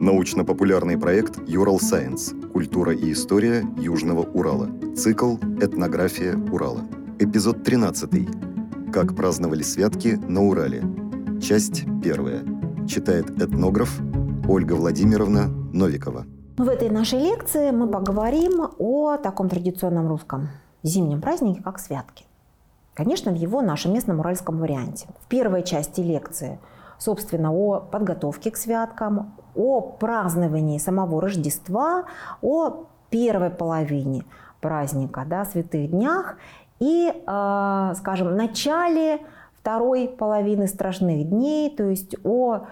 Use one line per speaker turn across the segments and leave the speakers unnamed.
Научно-популярный проект «Юрал Сайенс. Культура и история Южного Урала». Цикл «Этнография Урала». Эпизод 13. Как праздновали святки на Урале. Часть первая. Читает этнограф Ольга Владимировна Новикова.
В этой нашей лекции мы поговорим о таком традиционном русском зимнем празднике, как святки. Конечно, в его нашем местном уральском варианте. В первой части лекции, собственно, о подготовке к святкам, о праздновании самого Рождества, о первой половине праздника, да, святых днях и, э, скажем, начале второй половины страшных дней, то есть о,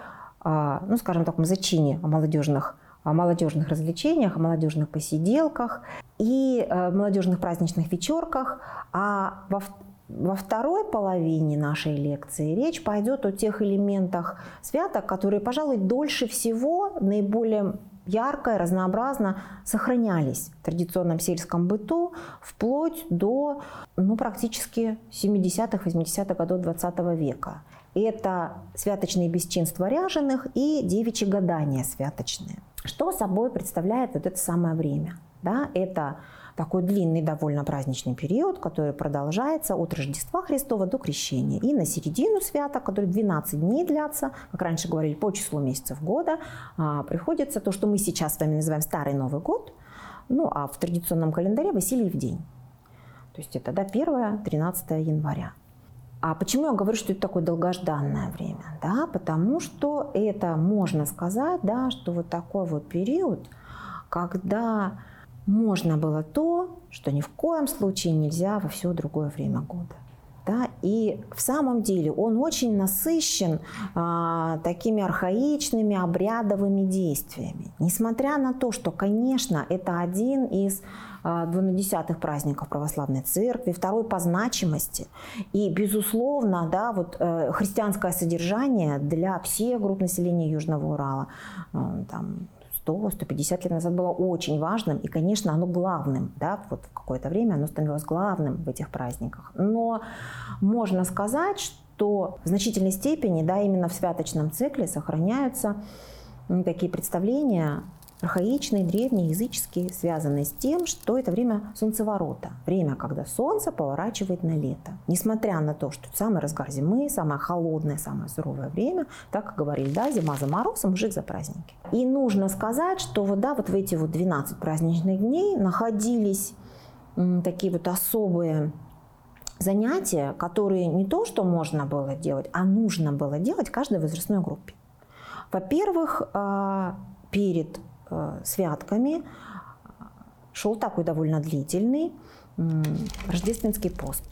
э, ну, скажем, таком зачине о молодежных о молодежных развлечениях, о молодежных посиделках и э, молодежных праздничных вечерках. А во, во второй половине нашей лекции речь пойдет о тех элементах святок, которые, пожалуй, дольше всего, наиболее ярко и разнообразно сохранялись в традиционном сельском быту вплоть до ну, практически 70-х, 80-х годов 20 века. Это святочные бесчинства ряженых и девичьи гадания святочные. Что собой представляет вот это самое время? Да, это такой длинный довольно праздничный период, который продолжается от Рождества Христова до Крещения. И на середину свята, который 12 дней длятся, как раньше говорили, по числу месяцев года, а, приходится то, что мы сейчас с вами называем Старый Новый год, ну а в традиционном календаре Василий в день. То есть это да, 1-13 января. А почему я говорю, что это такое долгожданное время? Да, потому что это можно сказать, да, что вот такой вот период, когда можно было то, что ни в коем случае нельзя во все другое время года. Да? И в самом деле он очень насыщен а, такими архаичными обрядовыми действиями. Несмотря на то, что, конечно, это один из а, двунадесятых праздников православной церкви, второй по значимости. И, безусловно, да, вот, э, христианское содержание для всех групп населения Южного Урала, э, там, 100-150 лет назад было очень важным, и, конечно, оно главным, да, вот в какое-то время оно становилось главным в этих праздниках. Но можно сказать, что в значительной степени, да, именно в святочном цикле сохраняются такие представления архаичные, древние, языческие, связанные с тем, что это время солнцеворота, время, когда солнце поворачивает на лето. Несмотря на то, что самый разгар зимы, самое холодное, самое суровое время, так говорили, да, зима за мороз, мужик за праздники. И нужно сказать, что вот, да, вот в эти вот 12 праздничных дней находились такие вот особые занятия, которые не то, что можно было делать, а нужно было делать каждой возрастной группе. Во-первых, а, перед святками шел такой довольно длительный рождественский пост.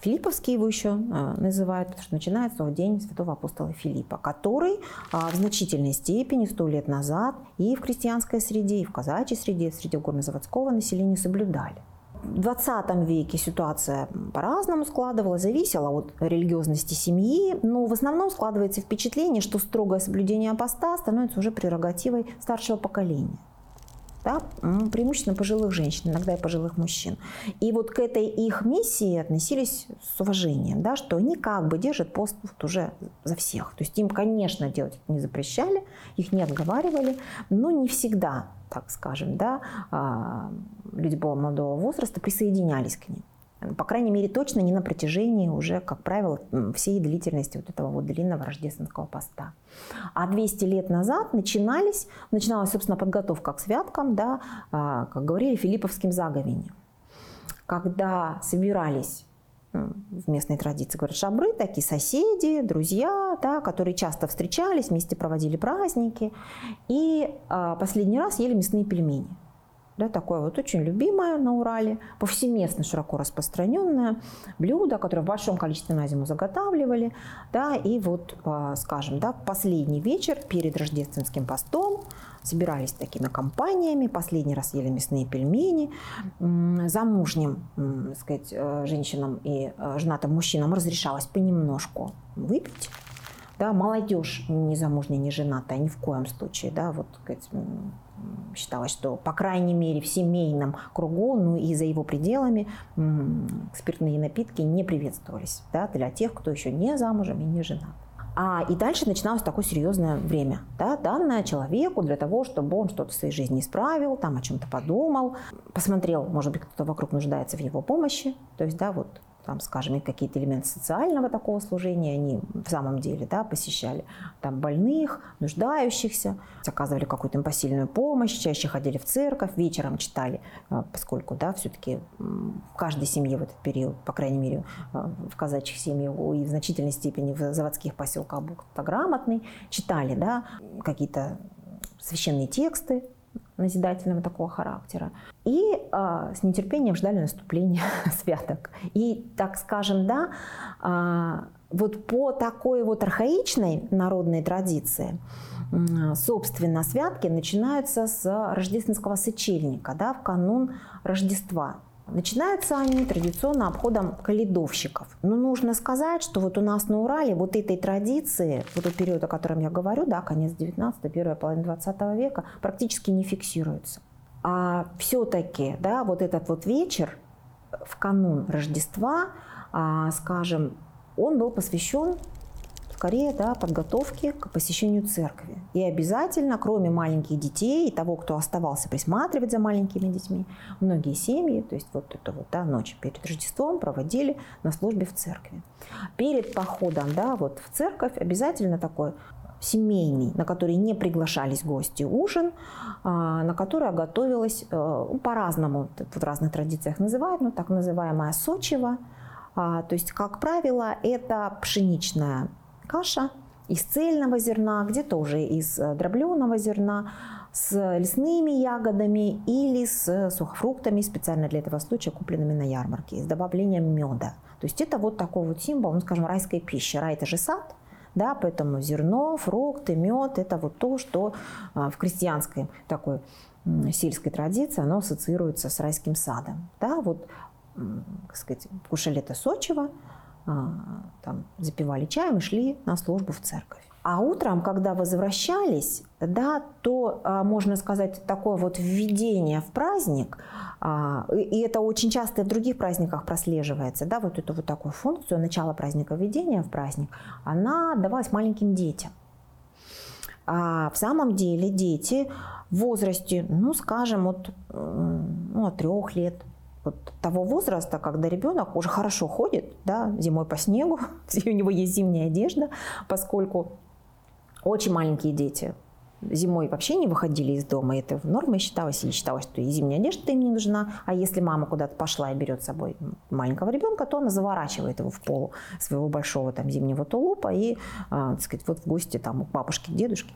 Филипповский его еще э, называют, потому что начинается в день святого апостола Филиппа, который а, в значительной степени сто лет назад и в крестьянской среде, и в казачьей среде, среди горнозаводского населения соблюдали. В 20 веке ситуация по-разному складывалась, зависела от религиозности семьи, но в основном складывается впечатление, что строгое соблюдение поста становится уже прерогативой старшего поколения да, преимущественно пожилых женщин, иногда и пожилых мужчин. И вот к этой их миссии относились с уважением, да, что они как бы держат пост вот уже за всех. То есть им, конечно, делать это не запрещали, их не отговаривали, но не всегда, так скажем, да, а, люди более молодого возраста присоединялись к ним. По крайней мере, точно не на протяжении уже, как правило, всей длительности вот этого вот длинного рождественского поста. А 200 лет назад начинались, начиналась, собственно, подготовка к святкам, да, а, как говорили, филипповским заговением. Когда собирались в местной традиции говорят шабры, такие соседи, друзья, да, которые часто встречались, вместе проводили праздники. И а, последний раз ели мясные пельмени да, такое вот очень любимое на Урале, повсеместно широко распространенное блюдо, которое в большом количестве на зиму заготавливали, да, и вот, а, скажем, да, последний вечер перед рождественским постом собирались такими компаниями, последний раз ели мясные пельмени, замужним, так сказать, э, женщинам и э, женатым мужчинам разрешалось понемножку выпить, да, молодежь не замужняя, не женатая, ни в коем случае, да, вот, сказать, считалось, что, по крайней мере, в семейном кругу, ну и за его пределами спиртные напитки не приветствовались да, для тех, кто еще не замужем и не женат. А, и дальше начиналось такое серьезное время, да, данное человеку для того, чтобы он что-то в своей жизни исправил, там о чем-то подумал, посмотрел, может быть, кто-то вокруг нуждается в его помощи. То есть, да, вот там, скажем, какие-то элементы социального такого служения они в самом деле да, посещали там больных, нуждающихся, оказывали какую-то им посильную помощь, чаще ходили в церковь, вечером читали, а, поскольку да, все-таки в каждой семье в этот период, по крайней мере, а, в казачьих семьях и в значительной степени в заводских поселках был грамотный, читали да, какие-то священные тексты, назидательного такого характера. И э, с нетерпением ждали наступления святок. И, так скажем, да, э, вот по такой вот архаичной народной традиции, собственно, святки начинаются с рождественского сочельника, да, в канун Рождества. Начинаются они традиционно обходом каледовщиков. Но нужно сказать, что вот у нас на Урале вот этой традиции, вот тот период, о котором я говорю, да, конец 19 первая половина 20 века, практически не фиксируется. А все-таки, да, вот этот вот вечер в канун Рождества, а, скажем, он был посвящен скорее да, подготовки к посещению церкви. И обязательно, кроме маленьких детей и того, кто оставался присматривать за маленькими детьми, многие семьи, то есть вот эту вот да, ночь перед Рождеством проводили на службе в церкви. Перед походом да, вот в церковь обязательно такой семейный, на который не приглашались гости, ужин, а, на который готовилась э, по-разному, в разных традициях называют, но так называемая сочева. А, то есть, как правило, это пшеничная каша из цельного зерна, где-то уже из э, дробленого зерна, с лесными ягодами или с сухофруктами, специально для этого случая купленными на ярмарке, с добавлением меда. То есть это вот такой вот символ, ну, скажем, райской пищи. Рай – это же сад, да, поэтому зерно, фрукты, мед – это вот то, что а, в крестьянской такой сельской традиции оно ассоциируется с райским садом. Да, вот, как сказать, кушали это сочево, там, запивали чаем и шли на службу в церковь. А утром, когда возвращались, да, то, а, можно сказать, такое вот введение в праздник, а, и это очень часто и в других праздниках прослеживается, да, вот эту вот такую функцию, начало праздника, введения в праздник, она давалась маленьким детям. А в самом деле дети в возрасте, ну, скажем, от, ну, от трех лет вот того возраста, когда ребенок уже хорошо ходит, да, зимой по снегу, у него есть зимняя одежда, поскольку очень маленькие дети зимой вообще не выходили из дома, это нормой считалось, или считалось, что и зимняя одежда им не нужна, а если мама куда-то пошла и берет с собой маленького ребенка, то она заворачивает его в полу своего большого там зимнего тулупа и, а, так сказать, вот в гости там у бабушки, дедушки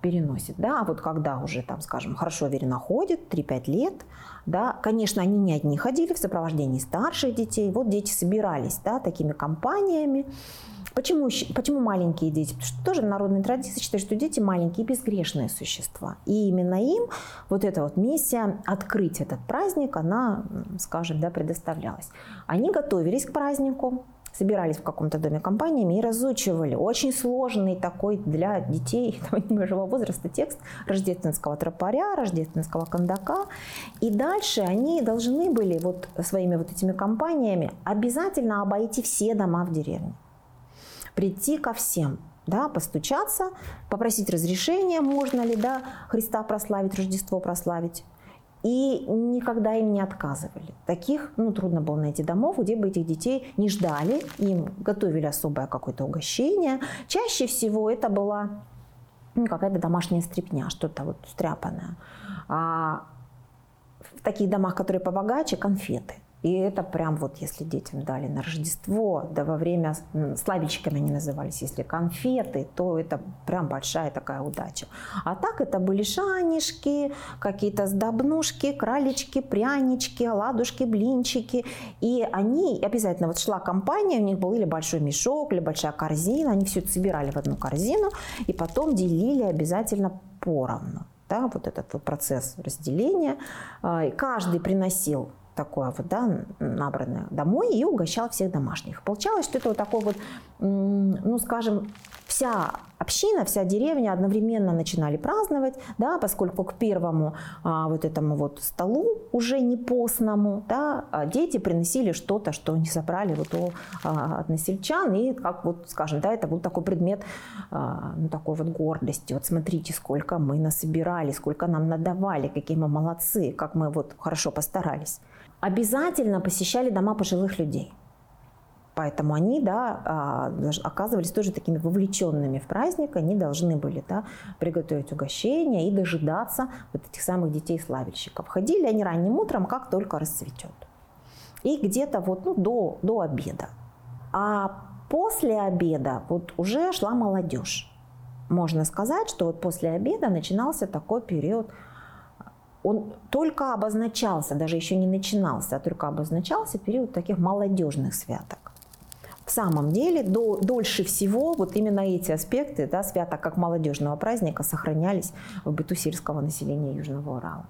переносит, да, а вот когда уже там, скажем, хорошо уверенно ходит, 3-5 лет, да, конечно, они не одни ходили в сопровождении старших детей, вот дети собирались, да, такими компаниями, Почему, почему маленькие дети? Потому что тоже народная традиция считает, что дети маленькие безгрешные существа. И именно им вот эта вот миссия открыть этот праздник, она, скажем, да, предоставлялась. Они готовились к празднику, собирались в каком-то доме компаниями и разучивали очень сложный такой для детей небольшого возраста текст рождественского тропаря, рождественского кондака. И дальше они должны были вот своими вот этими компаниями обязательно обойти все дома в деревне. Прийти ко всем, да, постучаться, попросить разрешения, можно ли, да, Христа прославить, Рождество прославить и никогда им не отказывали. Таких, ну, трудно было найти домов, где бы этих детей не ждали, им готовили особое какое-то угощение. Чаще всего это была ну, какая-то домашняя стряпня, что-то вот стряпанное. А в таких домах, которые побогаче, конфеты – и это прям вот, если детям дали на Рождество, да во время, славичками они назывались, если конфеты, то это прям большая такая удача. А так это были шанишки, какие-то сдобнушки, кралечки, прянички, оладушки, блинчики. И они, обязательно вот шла компания, у них был или большой мешок, или большая корзина, они все это собирали в одну корзину и потом делили обязательно поровну. Да, вот этот вот процесс разделения. А, и каждый приносил такое вот, да, набранное домой и угощал всех домашних. Получалось, что это вот такой вот, ну, скажем, вся община, вся деревня одновременно начинали праздновать, да, поскольку к первому а, вот этому вот столу уже не постному, да, а дети приносили что-то, что они собрали вот у а, односельчан, и как вот, скажем, да, это был такой предмет, а, ну, такой вот гордости. Вот смотрите, сколько мы насобирали, сколько нам надавали, какие мы молодцы, как мы вот хорошо постарались. Обязательно посещали дома пожилых людей. Поэтому они да, а, оказывались тоже такими вовлеченными в праздник, они должны были да, приготовить угощение и дожидаться вот этих самых детей-славельщиков. Ходили они ранним утром, как только расцветет. И где-то вот ну, до, до обеда. А после обеда вот уже шла молодежь. Можно сказать, что вот после обеда начинался такой период он только обозначался, даже еще не начинался, а только обозначался период таких молодежных святок в самом деле до, дольше всего вот именно эти аспекты да, свята как молодежного праздника сохранялись в быту сельского населения Южного Урала.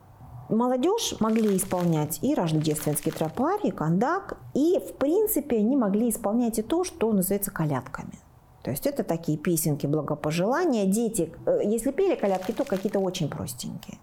Молодежь могли исполнять и рождественский тропарь, и кондак, и в принципе они могли исполнять и то, что называется колядками. То есть это такие песенки благопожелания. Дети, э, если пели колядки, то какие-то очень простенькие.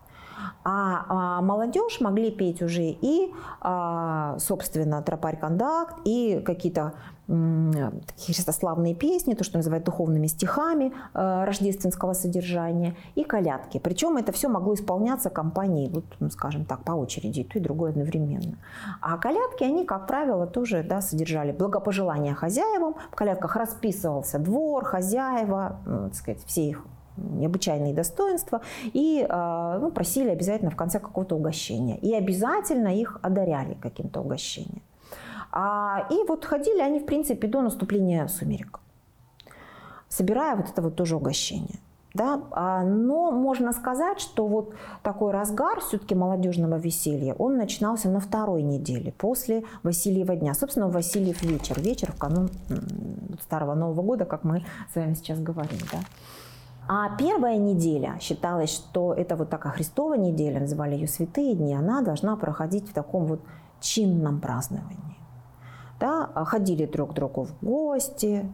А, а молодежь могли петь уже и, а, собственно, тропарь кондакт, и какие-то христославные песни, то, что называют духовными стихами э, рождественского содержания, и колядки. Причем это все могло исполняться компанией, вот, ну, скажем так, по очереди, то, и другое одновременно. А колядки, они, как правило, тоже да, содержали благопожелания хозяевам. В колядках расписывался двор, хозяева, ну, так сказать, все их необычайные достоинства и э, ну, просили обязательно в конце какого-то угощения. И обязательно их одаряли каким-то угощением. А, и вот ходили они, в принципе, до наступления сумерек, собирая вот это вот тоже угощение. Да? А, но можно сказать, что вот такой разгар все-таки молодежного веселья, он начинался на второй неделе, после Васильева дня. Собственно, Васильев вечер, вечер в канун Старого Нового года, как мы с вами сейчас говорим. Да? А первая неделя считалось, что это вот такая Христова неделя, называли ее святые дни, она должна проходить в таком вот чинном праздновании. Да, ходили друг к другу в гости,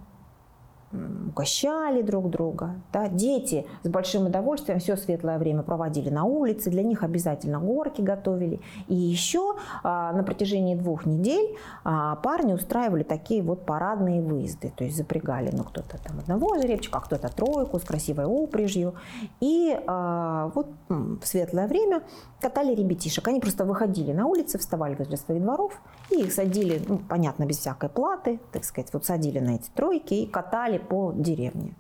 угощали друг друга. Да. Дети с большим удовольствием все светлое время проводили на улице, для них обязательно горки готовили. И еще а, на протяжении двух недель а, парни устраивали такие вот парадные выезды. То есть запрягали ну, кто-то там одного жеребчика, а кто-то тройку с красивой упряжью. И а, вот в светлое время катали ребятишек. Они просто выходили на улицы, вставали возле своих дворов и их садили, ну, понятно, без всякой платы, так сказать, вот садили на эти тройки и катали по деревне,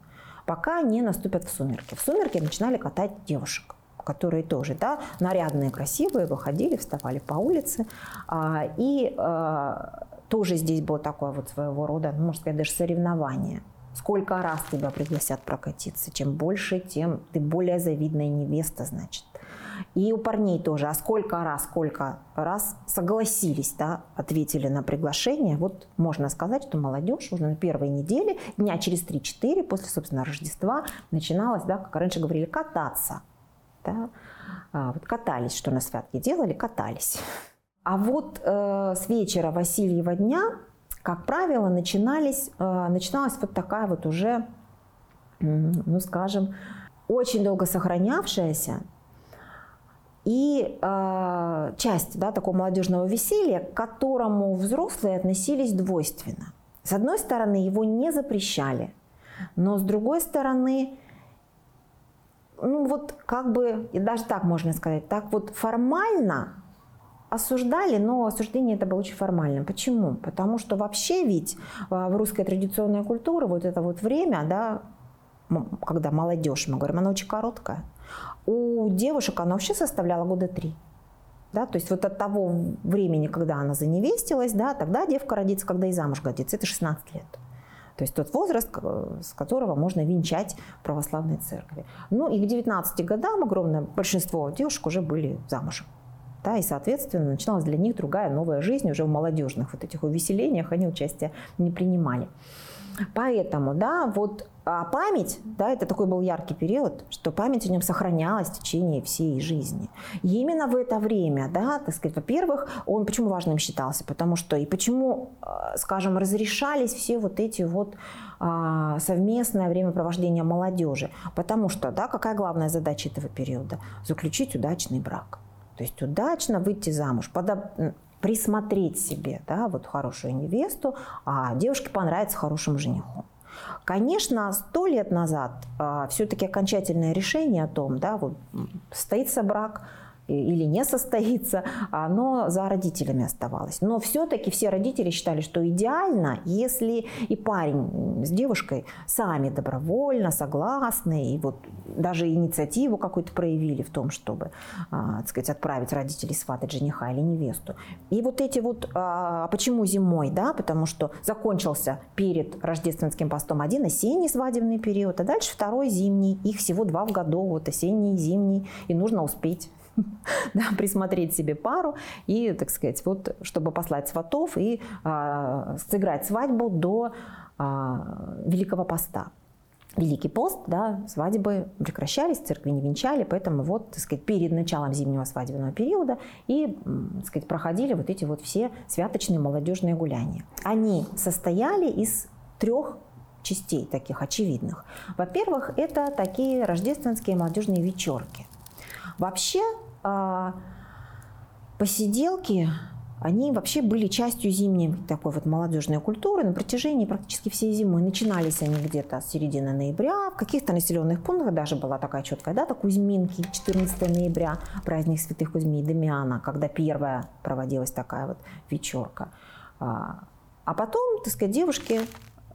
пока не наступят в сумерки. В сумерки начинали катать девушек которые тоже да, нарядные, красивые, выходили, вставали по улице. А, и а, тоже здесь было такое вот своего рода, ну, можно сказать, даже соревнование. Сколько раз тебя пригласят прокатиться. Чем больше, тем ты более завидная невеста, значит. И у парней тоже. А сколько раз, сколько раз согласились, да, ответили на приглашение. Вот можно сказать, что молодежь уже на первой неделе, дня через 3-4 после, собственно, Рождества начиналась, да, как раньше говорили, кататься. Да. А, вот катались, что на святке делали, катались. А вот э, с вечера Васильева дня, как правило, начинались, э, начиналась вот такая вот уже, ну скажем, очень долго сохранявшаяся и э, часть да, такого молодежного веселья, к которому взрослые относились двойственно. С одной стороны, его не запрещали, но с другой стороны, ну вот как бы, и даже так можно сказать, так вот формально осуждали, но осуждение это было очень формальным. Почему? Потому что вообще ведь а, в русской традиционной культуре вот это вот время, да, когда молодежь, мы говорим, она очень короткая. У девушек она вообще составляла года три. Да, то есть вот от того времени, когда она заневестилась, да, тогда девка родится, когда и замуж годится, это 16 лет. То есть тот возраст, с которого можно венчать православной церкви. Ну и к 19 годам огромное большинство девушек уже были замужем. Да, и, соответственно, начиналась для них другая новая жизнь, уже в молодежных вот этих увеселениях они участие не принимали. Поэтому, да, вот а память, да, это такой был яркий период, что память о нем сохранялась в течение всей жизни. И именно в это время, да, так сказать, во-первых, он почему важным считался? Потому что и почему, а, скажем, разрешались все вот эти вот а, совместное времяпровождение молодежи? Потому что, да, какая главная задача этого периода? Заключить удачный брак. То есть удачно выйти замуж, подоб присмотреть себе да, вот хорошую невесту, а девушке понравится хорошему жениху. Конечно, сто лет назад а, все-таки окончательное решение о том, да, вот, состоится брак, или не состоится, оно за родителями оставалось. Но все-таки все родители считали, что идеально, если и парень с девушкой сами добровольно, согласны, и вот даже инициативу какую-то проявили в том, чтобы, а, так сказать, отправить родителей сватать жениха или невесту. И вот эти вот, а, почему зимой, да, потому что закончился перед рождественским постом один осенний свадебный период, а дальше второй зимний, их всего два в году, вот осенний и зимний, и нужно успеть да, присмотреть себе пару и, так сказать, вот, чтобы послать сватов и а, сыграть свадьбу до а, Великого Поста. Великий пост, да, свадьбы прекращались, церкви не венчали, поэтому вот, так сказать, перед началом зимнего свадебного периода и, так сказать, проходили вот эти вот все святочные молодежные гуляния. Они состояли из трех частей таких очевидных. Во-первых, это такие рождественские молодежные вечерки. Вообще а, посиделки, они вообще были частью зимней такой вот молодежной культуры на протяжении практически всей зимы. Начинались они где-то с середины ноября. В каких-то населенных пунктах даже была такая четкая дата Кузьминки, 14 ноября, праздник святых Кузьми и Дамиана, когда первая проводилась такая вот вечерка. А, а потом, так сказать, девушки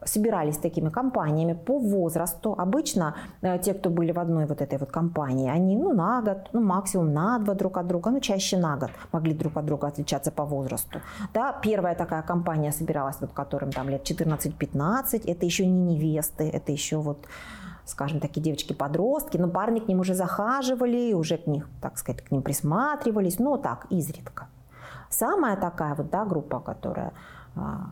собирались такими компаниями по возрасту. Обычно э, те, кто были в одной вот этой вот компании, они ну, на год, ну, максимум на два друг от друга, ну, чаще на год могли друг от друга отличаться по возрасту. Да, первая такая компания собиралась, вот которым там лет 14-15, это еще не невесты, это еще вот скажем, такие девочки-подростки, но парни к ним уже захаживали, уже к них, так сказать, к ним присматривались, но так, изредка. Самая такая вот, да, группа, которая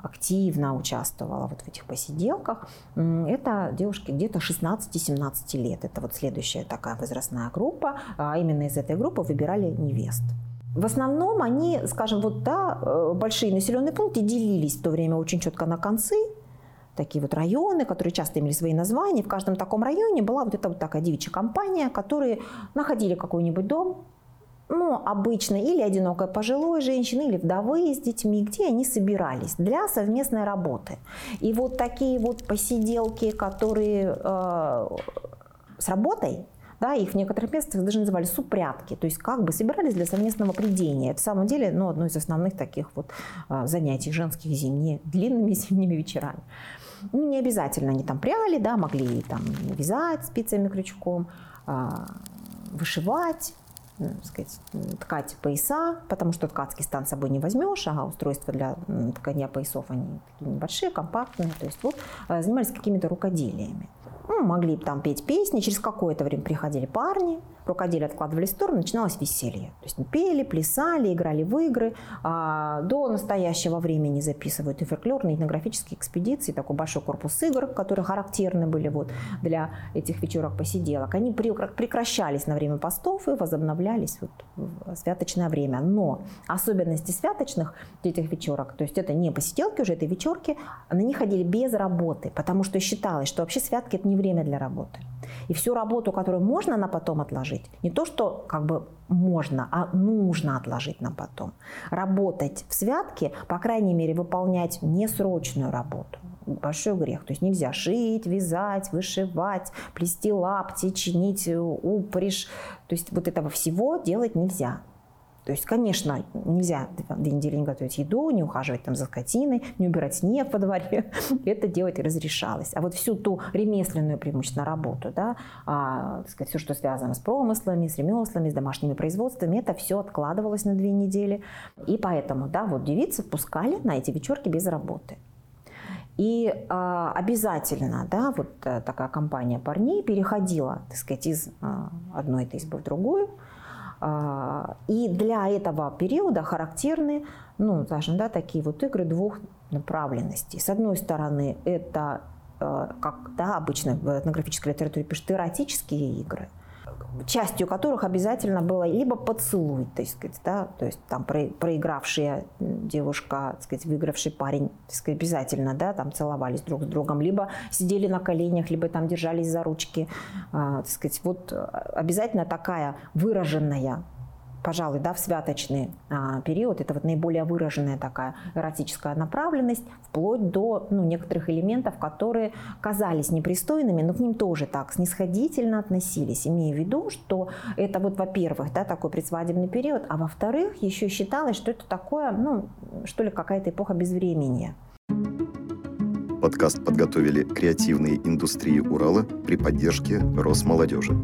активно участвовала вот в этих посиделках, это девушки где-то 16-17 лет. Это вот следующая такая возрастная группа. А именно из этой группы выбирали невест. В основном они, скажем, вот да, э, большие населенные пункты делились в то время очень четко на концы, такие вот районы, которые часто имели свои названия. В каждом таком районе была вот эта вот такая девичья компания, которые находили какой-нибудь дом, ну, обычно или одинокой пожилой женщины, или вдовы с детьми, где они собирались для совместной работы. И вот такие вот посиделки, которые э, с работой, да, их в некоторых местах даже называли супрятки, то есть как бы собирались для совместного придения. Это в самом деле ну, одно из основных таких вот э, занятий женских зимние, длинными зимними вечерами. Ну, не обязательно они там пряли, да, могли там вязать спицами, крючком, э, вышивать, сказать, ткать пояса, потому что ткацкий стан с собой не возьмешь, а устройства для ткания поясов, они такие небольшие, компактные, то есть вот э, занимались какими-то рукоделиями. Ну, могли там петь песни, через какое-то время приходили парни, рукоделие откладывали в сторону, начиналось веселье. То есть пели, плясали, играли в игры. А до настоящего времени записывают и фольклорные, этнографические экспедиции, такой большой корпус игр, которые характерны были вот для этих вечерок-посиделок. Они прекращались на время постов и возобновлялись вот в святочное время. Но особенности святочных этих вечерок, то есть это не посиделки уже, это вечерки, на них ходили без работы, потому что считалось, что вообще святки это не время для работы. И всю работу, которую можно на потом отложить, не то, что как бы можно, а нужно отложить на потом. Работать в святке, по крайней мере, выполнять несрочную работу. Большой грех. То есть нельзя шить, вязать, вышивать, плести лапти, чинить упряжь. То есть вот этого всего делать нельзя. То есть, конечно, нельзя две недели не готовить еду, не ухаживать там за скотиной, не убирать снег во дворе. Это делать разрешалось. А вот всю ту ремесленную преимущественно работу, да, а, так сказать, все, что связано с промыслами, с ремеслами, с домашними производствами, это все откладывалось на две недели. И поэтому, да, вот девицы пускали на эти вечерки без работы. И э, обязательно, да, вот э, такая компания парней переходила, так сказать, из э, одной этой избы в другую, и для этого периода характерны, ну, скажем, да, такие вот игры двух направленностей. С одной стороны, это э, как да, обычно в этнографической литературе пишут, эротические игры – частью которых обязательно было либо поцелуй, то есть, да, то есть там проигравшая девушка, так сказать, выигравший парень, так сказать, обязательно, да, там целовались друг с другом, либо сидели на коленях, либо там держались за ручки, а, так сказать, вот обязательно такая выраженная пожалуй, да, в святочный а, период, это вот наиболее выраженная такая эротическая направленность, вплоть до ну, некоторых элементов, которые казались непристойными, но к ним тоже так снисходительно относились, имея в виду, что это вот, во-первых, да, такой предсвадебный период, а во-вторых, еще считалось, что это такое, ну, что ли, какая-то эпоха безвременья.
Подкаст подготовили креативные индустрии Урала при поддержке Росмолодежи.